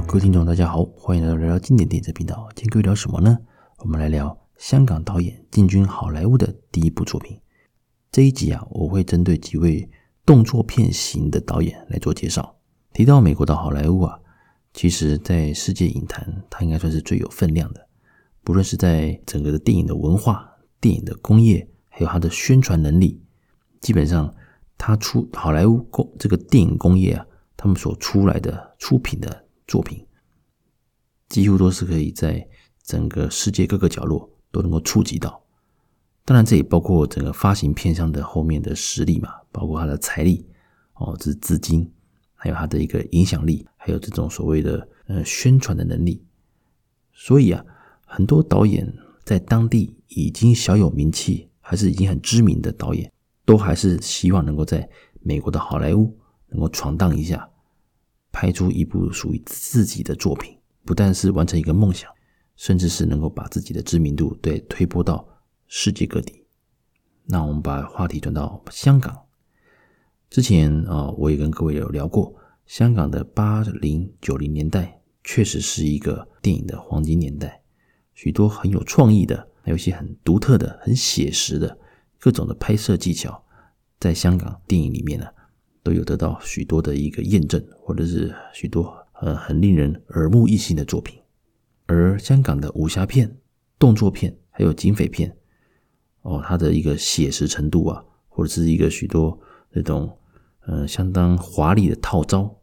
各位听众，大家好，欢迎来到聊聊经典电影频道。今天各位聊什么呢？我们来聊香港导演进军好莱坞的第一部作品。这一集啊，我会针对几位动作片型的导演来做介绍。提到美国的好莱坞啊，其实在世界影坛，它应该算是最有分量的。不论是在整个的电影的文化、电影的工业，还有它的宣传能力，基本上它出好莱坞工这个电影工业啊。他们所出来的出品的作品，几乎都是可以在整个世界各个角落都能够触及到。当然，这也包括整个发行片商的后面的实力嘛，包括他的财力哦，这是资金，还有他的一个影响力，还有这种所谓的呃宣传的能力。所以啊，很多导演在当地已经小有名气，还是已经很知名的导演，都还是希望能够在美国的好莱坞能够闯荡一下。拍出一部属于自己的作品，不但是完成一个梦想，甚至是能够把自己的知名度对推播到世界各地。那我们把话题转到香港。之前啊，我也跟各位有聊过，香港的八零九零年代确实是一个电影的黄金年代，许多很有创意的，还有一些很独特的、很写实的各种的拍摄技巧，在香港电影里面呢。都有得到许多的一个验证，或者是许多呃很令人耳目一新的作品。而香港的武侠片、动作片还有警匪片，哦，它的一个写实程度啊，或者是一个许多那种呃相当华丽的套招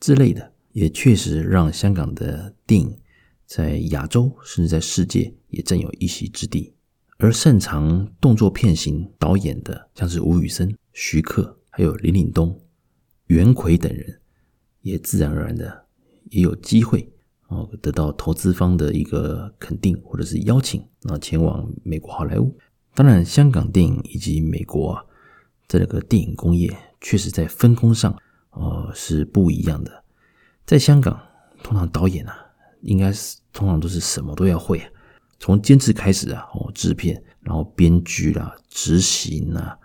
之类的，也确实让香港的电影在亚洲甚至在世界也占有一席之地。而擅长动作片型导演的，像是吴宇森、徐克，还有林岭东。袁奎等人也自然而然的也有机会哦，得到投资方的一个肯定或者是邀请，啊，前往美国好莱坞。当然，香港电影以及美国啊，这个电影工业确实在分工上哦是不一样的。在香港，通常导演啊，应该是通常都是什么都要会啊，从监制开始啊，哦，制片，然后编剧啦、执行啊，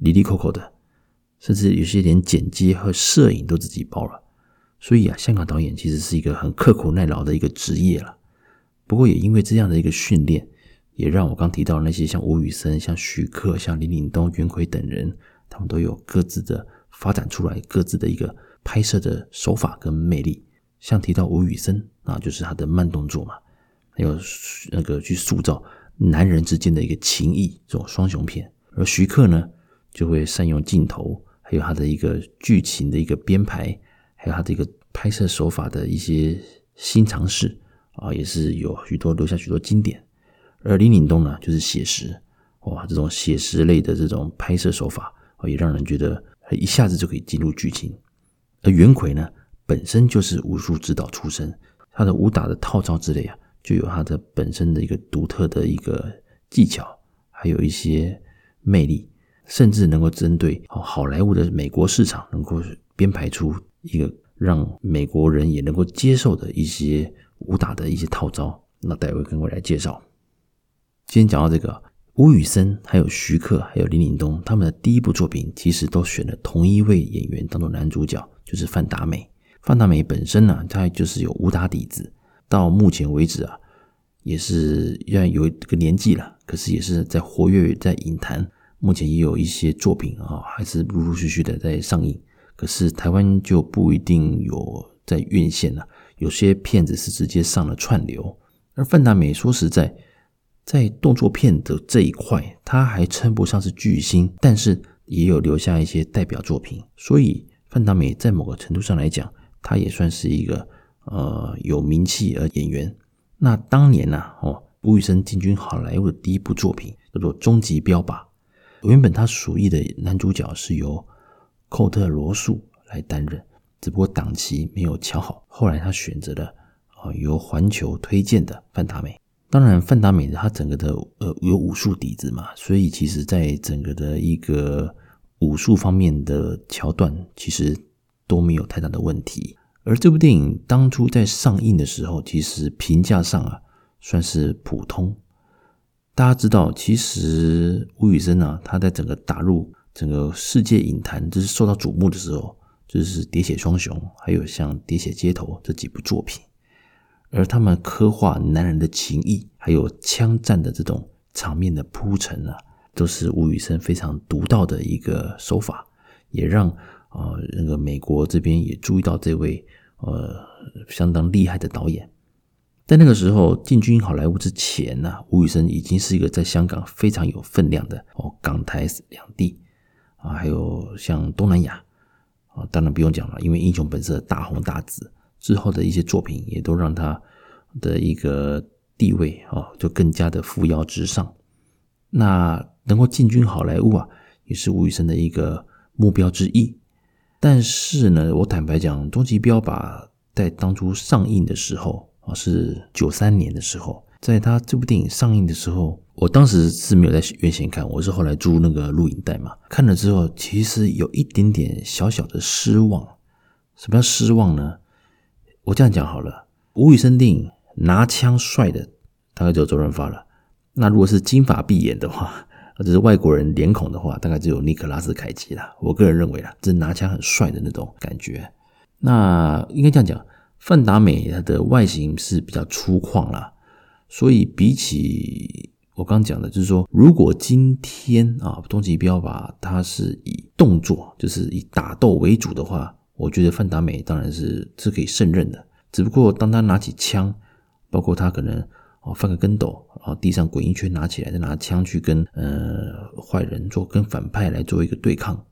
哩哩抠抠的。甚至有些连剪接和摄影都自己包了，所以啊，香港导演其实是一个很刻苦耐劳的一个职业了。不过也因为这样的一个训练，也让我刚提到那些像吴宇森、像徐克、像林岭东、袁奎等人，他们都有各自的发展出来各自的一个拍摄的手法跟魅力。像提到吴宇森啊，就是他的慢动作嘛，还有那个去塑造男人之间的一个情谊这种双雄片，而徐克呢，就会善用镜头。还有他的一个剧情的一个编排，还有他的一个拍摄手法的一些新尝试啊，也是有许多留下许多经典。而林岭东呢，就是写实，哇，这种写实类的这种拍摄手法啊，也让人觉得一下子就可以进入剧情。而袁奎呢，本身就是武术指导出身，他的武打的套招之类啊，就有他的本身的一个独特的一个技巧，还有一些魅力。甚至能够针对好莱坞的美国市场，能够编排出一个让美国人也能够接受的一些武打的一些套招。那待会跟我来介绍。今天讲到这个吴宇森、还有徐克、还有林岭东，他们的第一部作品其实都选了同一位演员当做男主角，就是范达美。范达美本身呢，他就是有武打底子，到目前为止啊，也是虽然有这个年纪了，可是也是在活跃在影坛。目前也有一些作品啊，还是陆陆续续的在上映。可是台湾就不一定有在院线了，有些片子是直接上了串流。而范达美说实在，在动作片的这一块，他还称不上是巨星，但是也有留下一些代表作品。所以范达美在某个程度上来讲，他也算是一个呃有名气的演员。那当年呢，哦，吴宇森进军好莱坞的第一部作品叫做《终极标靶》。原本他属意的男主角是由寇特·罗素来担任，只不过档期没有敲好，后来他选择了啊由环球推荐的范达美。当然，范达美他整个的呃有武术底子嘛，所以其实在整个的一个武术方面的桥段，其实都没有太大的问题。而这部电影当初在上映的时候，其实评价上啊算是普通。大家知道，其实吴宇森啊，他在整个打入整个世界影坛，就是受到瞩目的时候，就是《喋血双雄》，还有像《喋血街头》这几部作品。而他们刻画男人的情谊，还有枪战的这种场面的铺陈啊，都是吴宇森非常独到的一个手法，也让、呃、那个美国这边也注意到这位呃相当厉害的导演。在那个时候进军好莱坞之前呢、吴宇森已经是一个在香港非常有分量的哦，港台两地啊，还有像东南亚啊，当然不用讲了，因为《英雄本色》大红大紫。之后的一些作品也都让他的一个地位啊，就更加的扶摇直上。那能够进军好莱坞啊，也是吴宇森的一个目标之一。但是呢，我坦白讲，《终极标靶》在当初上映的时候啊，是九三年的时候，在他这部电影上映的时候，我当时是没有在院线看，我是后来租那个录影带嘛，看了之后，其实有一点点小小的失望。什么叫失望呢？我这样讲好了，吴宇森电影拿枪帅的大概只有周润发了。那如果是金发碧眼的话，或者是外国人脸孔的话，大概只有尼可拉斯凯奇了。我个人认为啦，这拿枪很帅的那种感觉。那应该这样讲，范达美她的外形是比较粗犷啦，所以比起我刚讲的，就是说，如果今天啊，终极标靶它是以动作，就是以打斗为主的话。我觉得范达美当然是是可以胜任的，只不过当他拿起枪，包括他可能哦翻个跟斗，然后地上滚一圈拿起来，再拿枪去跟呃坏人做跟反派来做一个对抗，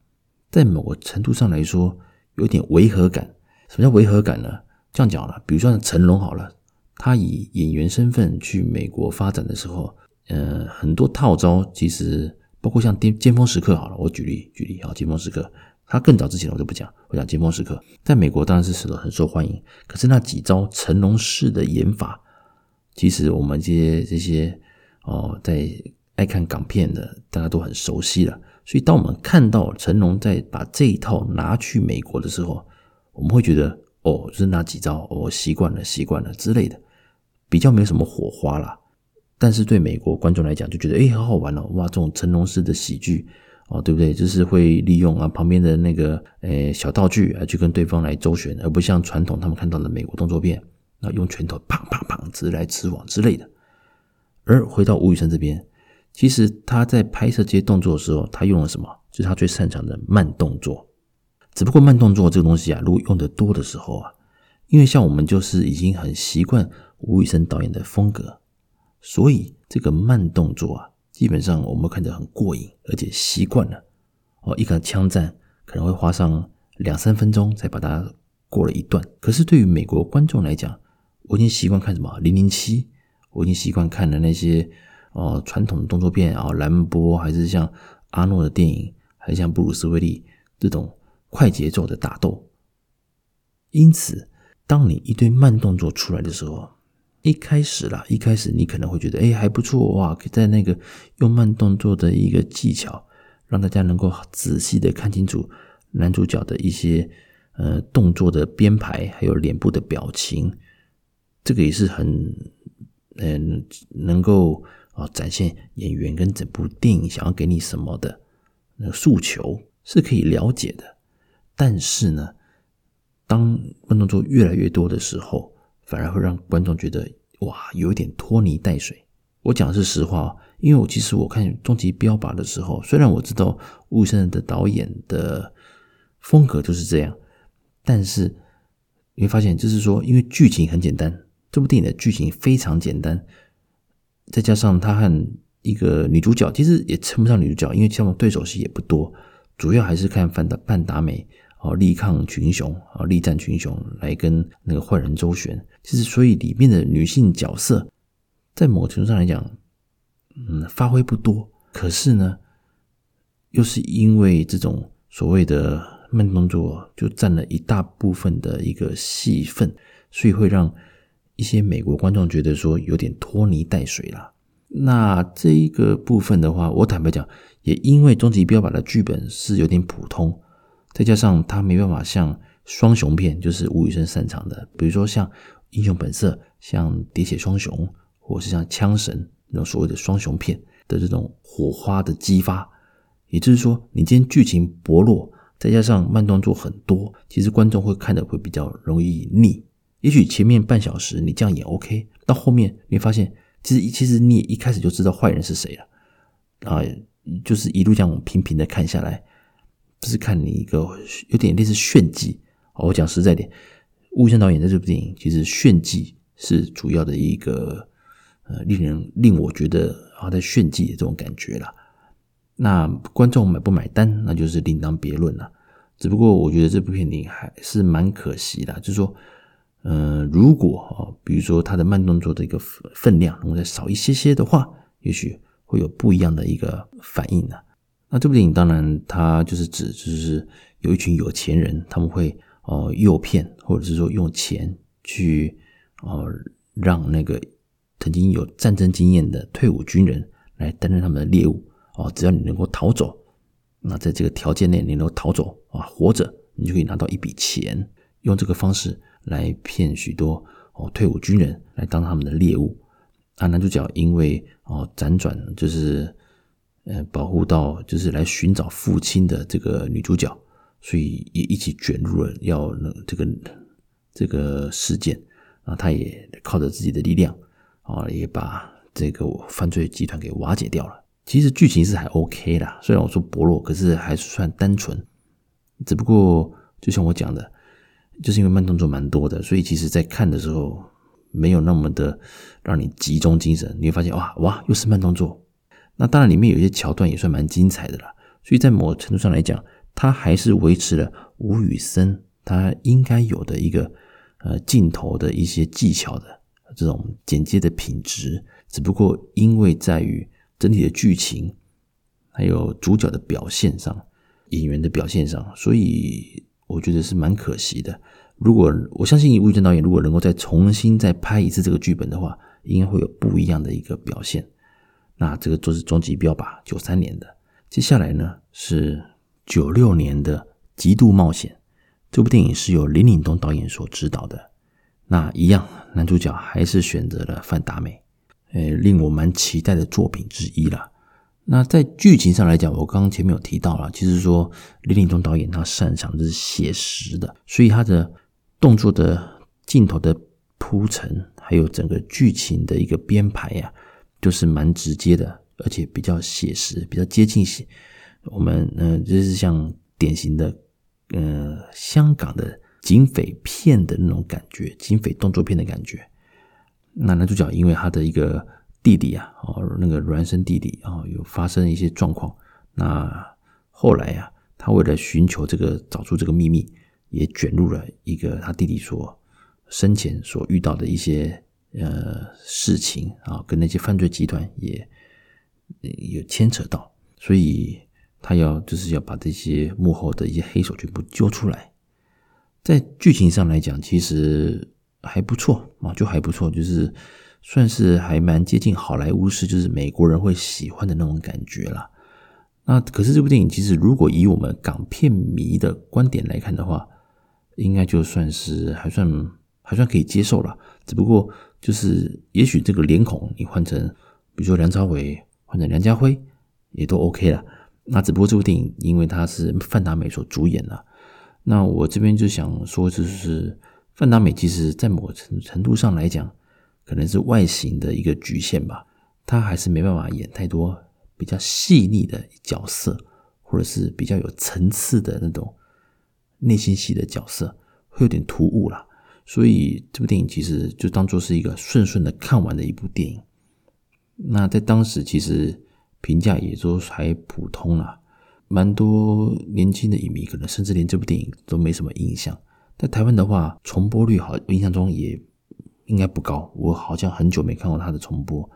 在某个程度上来说有点违和感。什么叫违和感呢？这样讲了，比如说成龙好了，他以演员身份去美国发展的时候，呃，很多套招其实包括像巅巅峰时刻好了，我举例举例啊，巅峰时刻。他更早之前我就不讲，我讲巅峰时刻，在美国当然是很很受欢迎。可是那几招成龙式的演法，其实我们这些这些哦，在爱看港片的大家都很熟悉了。所以当我们看到成龙在把这一套拿去美国的时候，我们会觉得哦，就是那几招，我、哦、习惯了，习惯了之类的，比较没有什么火花啦。但是对美国观众来讲，就觉得诶，好好玩哦，哇，这种成龙式的喜剧。哦，对不对？就是会利用啊旁边的那个诶小道具啊，去跟对方来周旋，而不像传统他们看到的美国动作片，啊用拳头砰砰砰直来直往之类的。而回到吴宇森这边，其实他在拍摄这些动作的时候，他用了什么？就是他最擅长的慢动作。只不过慢动作这个东西啊，如果用得多的时候啊，因为像我们就是已经很习惯吴宇森导演的风格，所以这个慢动作啊。基本上我们看着很过瘾，而且习惯了哦。一个枪战可能会花上两三分钟才把它过了一段。可是对于美国观众来讲，我已经习惯看什么《零零七》，我已经习惯看了那些哦传统的动作片啊，兰波还是像阿诺的电影，还是像布鲁斯威利这种快节奏的打斗。因此，当你一堆慢动作出来的时候，一开始啦，一开始你可能会觉得，哎，还不错哇！在那个用慢动作的一个技巧，让大家能够仔细的看清楚男主角的一些呃动作的编排，还有脸部的表情，这个也是很嗯、能够啊展现演员跟整部电影想要给你什么的那个诉求是可以了解的。但是呢，当慢动作越来越多的时候，反而会让观众觉得哇，有一点拖泥带水。我讲的是实话，因为我其实我看《终极标靶》的时候，虽然我知道吴宇森的导演的风格就是这样，但是你会发现，就是说，因为剧情很简单，这部电影的剧情非常简单，再加上他和一个女主角，其实也称不上女主角，因为他们对手戏也不多，主要还是看范达范达美。哦，力抗群雄啊，力战群雄，来跟那个坏人周旋。其实，所以里面的女性角色，在某程度上来讲，嗯，发挥不多。可是呢，又是因为这种所谓的慢动作，就占了一大部分的一个戏份，所以会让一些美国观众觉得说有点拖泥带水啦。那这一个部分的话，我坦白讲，也因为《终极标靶》的剧本是有点普通。再加上他没办法像双雄片，就是吴宇森擅长的，比如说像《英雄本色》、像《喋血双雄》，或是像《枪神》那种所谓的双雄片的这种火花的激发。也就是说，你今天剧情薄弱，再加上慢动作很多，其实观众会看的会比较容易腻。也许前面半小时你这样演 OK，到后面你发现，其实其实你也一开始就知道坏人是谁了啊，就是一路这样平平的看下来，不是看你一个有点类似炫技。我讲实在点，吴宇森导演的这部电影其实炫技是主要的一个呃，令人令我觉得啊在炫技的这种感觉啦。那观众买不买单，那就是另当别论了。只不过我觉得这部片里还是蛮可惜的，就是说。呃，如果啊，比如说它的慢动作的一个分量能够再少一些些的话，也许会有不一样的一个反应呢。那这部电影当然，它就是指就是有一群有钱人，他们会哦诱骗或者是说用钱去哦让那个曾经有战争经验的退伍军人来担任他们的猎物哦，只要你能够逃走，那在这个条件内你能够逃走啊，活着你就可以拿到一笔钱，用这个方式。来骗许多哦退伍军人来当他们的猎物，啊男主角因为哦辗转就是呃保护到就是来寻找父亲的这个女主角，所以也一起卷入了要这个这个事件，啊他也靠着自己的力量啊也把这个犯罪集团给瓦解掉了。其实剧情是还 OK 啦，虽然我说薄弱，可是还算单纯，只不过就像我讲的。就是因为慢动作蛮多的，所以其实在看的时候没有那么的让你集中精神。你会发现哇哇，又是慢动作。那当然里面有一些桥段也算蛮精彩的啦。所以在某程度上来讲，它还是维持了吴宇森他应该有的一个呃镜头的一些技巧的这种剪接的品质。只不过因为在于整体的剧情还有主角的表现上，演员的表现上，所以。我觉得是蛮可惜的。如果我相信吴宇森导演如果能够再重新再拍一次这个剧本的话，应该会有不一样的一个表现。那这个就是终极标靶，九三年的。接下来呢是九六年的《极度冒险》。这部电影是由林岭东导演所执导的。那一样，男主角还是选择了范达美，诶，令我蛮期待的作品之一了。那在剧情上来讲，我刚刚前面有提到了，其实说林岭东导演他擅长的是写实的，所以他的动作的镜头的铺陈，还有整个剧情的一个编排呀，就是蛮直接的，而且比较写实，比较接近写我们呃，就是像典型的呃香港的警匪片的那种感觉，警匪动作片的感觉。那男主角因为他的一个。弟弟啊，哦，那个孪生弟弟啊，有发生一些状况。那后来啊，他为了寻求这个，找出这个秘密，也卷入了一个他弟弟所生前所遇到的一些呃事情啊，跟那些犯罪集团也有牵扯到，所以他要就是要把这些幕后的一些黑手全部揪出来。在剧情上来讲，其实还不错啊，就还不错，就是。算是还蛮接近好莱坞式，就是美国人会喜欢的那种感觉啦。那可是这部电影其实如果以我们港片迷的观点来看的话，应该就算是还算还算可以接受了。只不过就是也许这个脸孔你换成，比如说梁朝伟换成梁家辉也都 OK 了。那只不过这部电影因为它是范达美所主演的，那我这边就想说，就是范达美其实在某程程度上来讲。可能是外形的一个局限吧，他还是没办法演太多比较细腻的角色，或者是比较有层次的那种内心戏的角色，会有点突兀啦。所以这部电影其实就当做是一个顺顺的看完的一部电影。那在当时其实评价也都还普通啦，蛮多年轻的影迷可能甚至连这部电影都没什么印象。在台湾的话，重播率好，印象中也。应该不高，我好像很久没看过他的重播。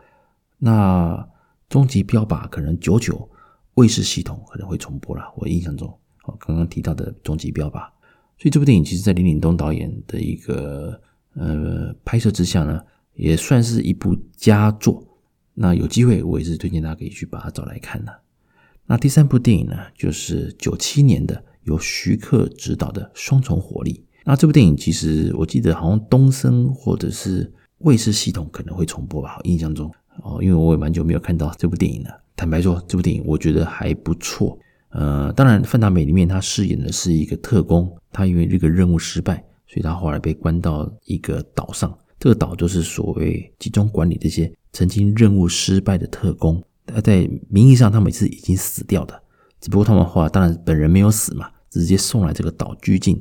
那终极标靶可能久久卫视系统可能会重播了，我印象中，哦，刚刚提到的终极标靶。所以这部电影其实，在林岭东导演的一个呃拍摄之下呢，也算是一部佳作。那有机会，我也是推荐大家可以去把它找来看的。那第三部电影呢，就是九七年的由徐克执导的《双重火力》。那这部电影其实我记得好像东森或者是卫视系统可能会重播吧，印象中哦，因为我也蛮久没有看到这部电影了。坦白说，这部电影我觉得还不错，呃，当然范达美里面他饰演的是一个特工，他因为这个任务失败，所以他后来被关到一个岛上。这个岛就是所谓集中管理这些曾经任务失败的特工。他在名义上他们是已经死掉的，只不过他们后来当然本人没有死嘛，直接送来这个岛拘禁。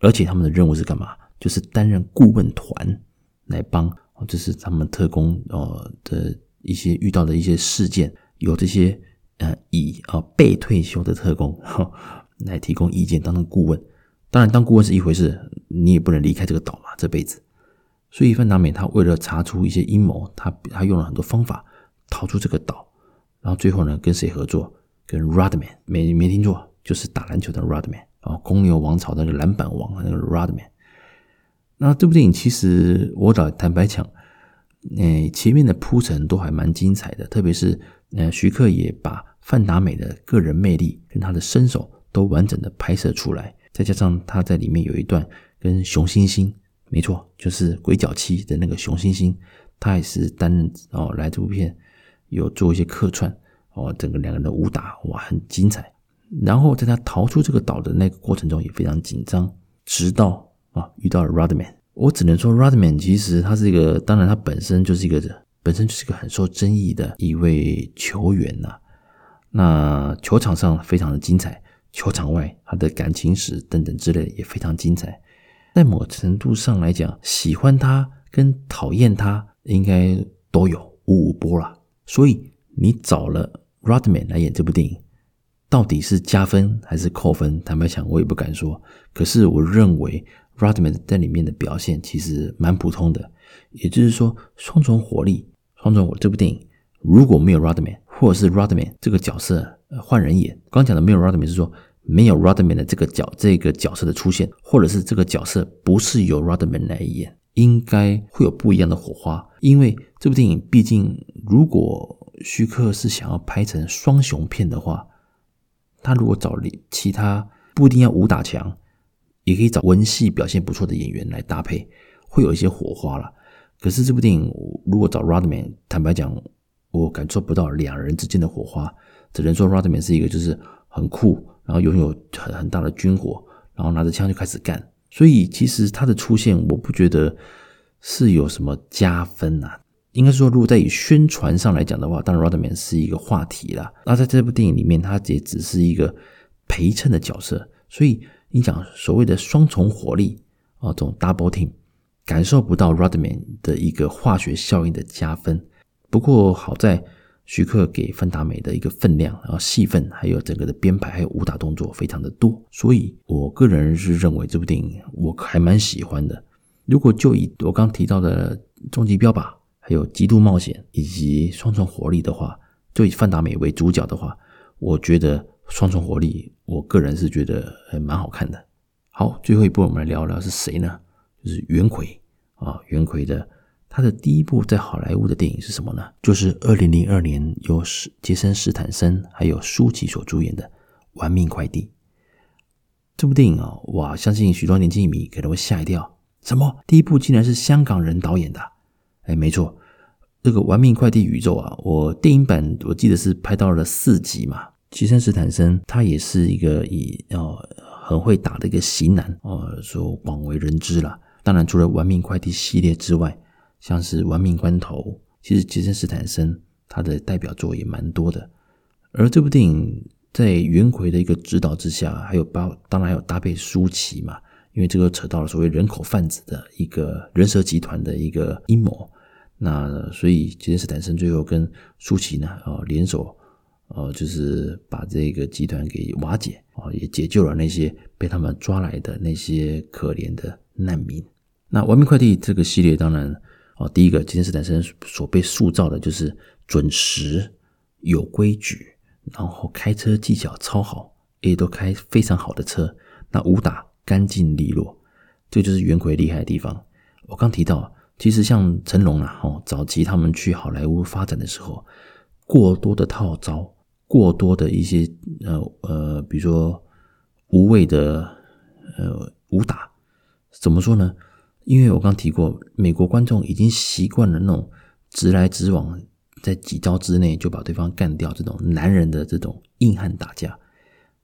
而且他们的任务是干嘛？就是担任顾问团来帮，这是他们特工呃的一些遇到的一些事件，由这些呃已啊被退休的特工 来提供意见，当成顾问。当然，当顾问是一回事，你也不能离开这个岛嘛，这辈子。所以范达美他为了查出一些阴谋，他他用了很多方法逃出这个岛，然后最后呢跟谁合作？跟 Rodman，没没听错，就是打篮球的 Rodman。啊，公牛王朝那个篮板王，那个 Rodman。那这部电影其实我老坦白讲，诶，前面的铺陈都还蛮精彩的，特别是呃，徐克也把范达美的个人魅力跟他的身手都完整的拍摄出来，再加上他在里面有一段跟熊欣欣，没错，就是《鬼脚七》的那个熊欣欣，他也是担任哦来这部片有做一些客串哦，整个两个人的武打哇很精彩。然后在他逃出这个岛的那个过程中也非常紧张，直到啊遇到了 Rodman。我只能说 Rodman 其实他是一个，当然他本身就是一个本身就是个很受争议的一位球员呐、那球场上非常的精彩，球场外他的感情史等等之类的也非常精彩。在某程度上来讲，喜欢他跟讨厌他应该都有五五波了。所以你找了 Rodman 来演这部电影。到底是加分还是扣分？坦白讲，我也不敢说。可是我认为 Rodman 在里面的表现其实蛮普通的。也就是说，双重火力，双重火这部电影如果没有 Rodman，或者是 Rodman 这个角色换人演，刚讲的没有 Rodman 是说没有 Rodman 的这个角这个角色的出现，或者是这个角色不是由 Rodman 来演，应该会有不一样的火花。因为这部电影毕竟，如果徐克是想要拍成双雄片的话。他如果找其他不一定要武打强，也可以找文戏表现不错的演员来搭配，会有一些火花了。可是这部电影如果找 Rodman，坦白讲，我感受不到两人之间的火花。只能说 Rodman 是一个就是很酷，然后拥有很很大的军火，然后拿着枪就开始干。所以其实他的出现，我不觉得是有什么加分啊。应该说，如果在以宣传上来讲的话，当然 Rodman 是一个话题啦。那在这部电影里面，他也只是一个陪衬的角色。所以你讲所谓的双重火力啊，这种 double team，感受不到 Rodman 的一个化学效应的加分。不过好在徐克给范达美的一个分量，然后戏份还有整个的编排还有武打动作非常的多，所以我个人是认为这部电影我还蛮喜欢的。如果就以我刚提到的终极标靶。有极度冒险以及双重火力的话，就以范达美为主角的话，我觉得双重火力，我个人是觉得还蛮好看的。好，最后一部我们来聊聊是谁呢？就是袁奎啊，袁奎的他的第一部在好莱坞的电影是什么呢？就是二零零二年由史杰森·斯坦森还有舒淇所主演的《玩命快递》。这部电影啊，哇，相信许多年轻影迷可能会吓一跳，什么？第一部竟然是香港人导演的？哎，没错。这个玩命快递宇宙啊，我电影版我记得是拍到了四集嘛。杰森·斯坦森他也是一个以哦很会打的一个型男哦，说广为人知了。当然，除了玩命快递系列之外，像是玩命关头，其实杰森·斯坦森他的代表作也蛮多的。而这部电影在袁奎的一个指导之下，还有包当然还有搭配舒淇嘛，因为这个扯到了所谓人口贩子的一个人蛇集团的一个阴谋。那所以杰森斯坦森最后跟舒淇呢，啊联手，呃，就是把这个集团给瓦解啊，也解救了那些被他们抓来的那些可怜的难民。那《完美快递》这个系列，当然啊，第一个杰森斯坦森所被塑造的就是准时、有规矩，然后开车技巧超好，也都开非常好的车。那武打干净利落，这就是袁奎厉害的地方。我刚提到。其实像成龙啊，哦，早期他们去好莱坞发展的时候，过多的套招，过多的一些呃呃，比如说无谓的呃武打，怎么说呢？因为我刚提过，美国观众已经习惯了那种直来直往，在几招之内就把对方干掉这种男人的这种硬汉打架。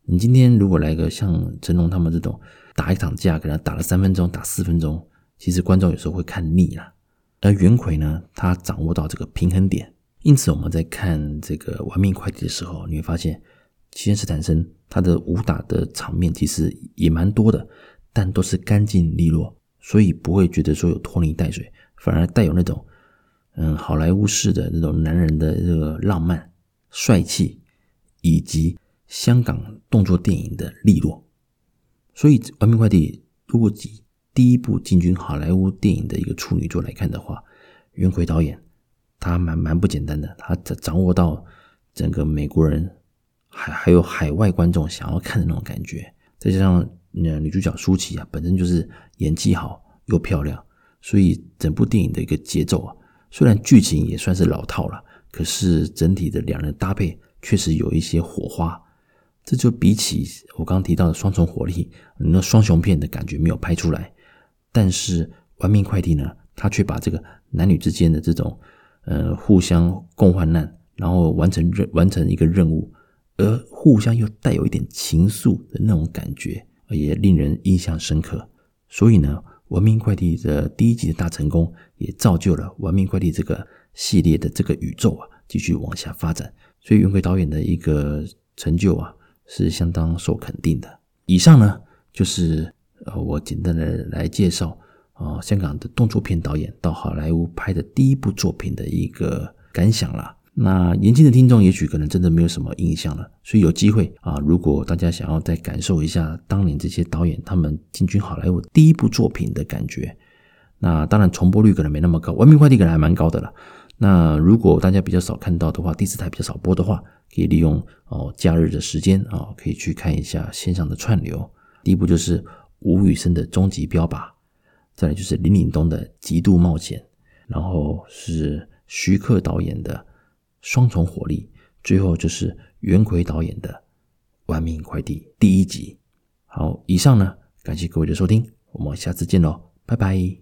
你今天如果来个像成龙他们这种打一场架，可能打了三分钟，打四分钟，其实观众有时候会看腻了。而袁奎呢，他掌握到这个平衡点，因此我们在看这个《玩命快递》的时候，你会发现，齐恩斯坦森他的武打的场面其实也蛮多的，但都是干净利落，所以不会觉得说有拖泥带水，反而带有那种嗯好莱坞式的那种男人的这个浪漫、帅气，以及香港动作电影的利落。所以《玩命快递》如果以第一部进军好莱坞电影的一个处女作来看的话，袁奎导演他蛮蛮不简单的，他掌握到整个美国人还还有海外观众想要看的那种感觉，再加上那女主角舒淇啊，本身就是演技好又漂亮，所以整部电影的一个节奏啊，虽然剧情也算是老套了，可是整体的两人搭配确实有一些火花，这就比起我刚刚提到的双重火力，那双雄片的感觉没有拍出来。但是玩命快递呢，他却把这个男女之间的这种呃互相共患难，然后完成任完成一个任务，而互相又带有一点情愫的那种感觉，也令人印象深刻。所以呢，玩命快递的第一集的大成功，也造就了玩命快递这个系列的这个宇宙啊，继续往下发展。所以袁奎导演的一个成就啊，是相当受肯定的。以上呢，就是。呃，我简单的来介绍啊、香港的动作片导演到好莱坞拍的第一部作品的一个感想啦。那年轻的听众也许可能真的没有什么印象了，所以有机会啊，如果大家想要再感受一下当年这些导演他们进军好莱坞第一部作品的感觉，那当然重播率可能没那么高，《文明快递》可能还蛮高的了。那如果大家比较少看到的话，第四台比较少播的话，可以利用哦假日的时间啊，可以去看一下线上的串流。第一部就是。吴宇森的终极标靶，再来就是林岭东的极度冒险，然后是徐克导演的双重火力，最后就是袁奎导演的玩命快递第一集。好，以上呢，感谢各位的收听，我们下次见喽，拜拜。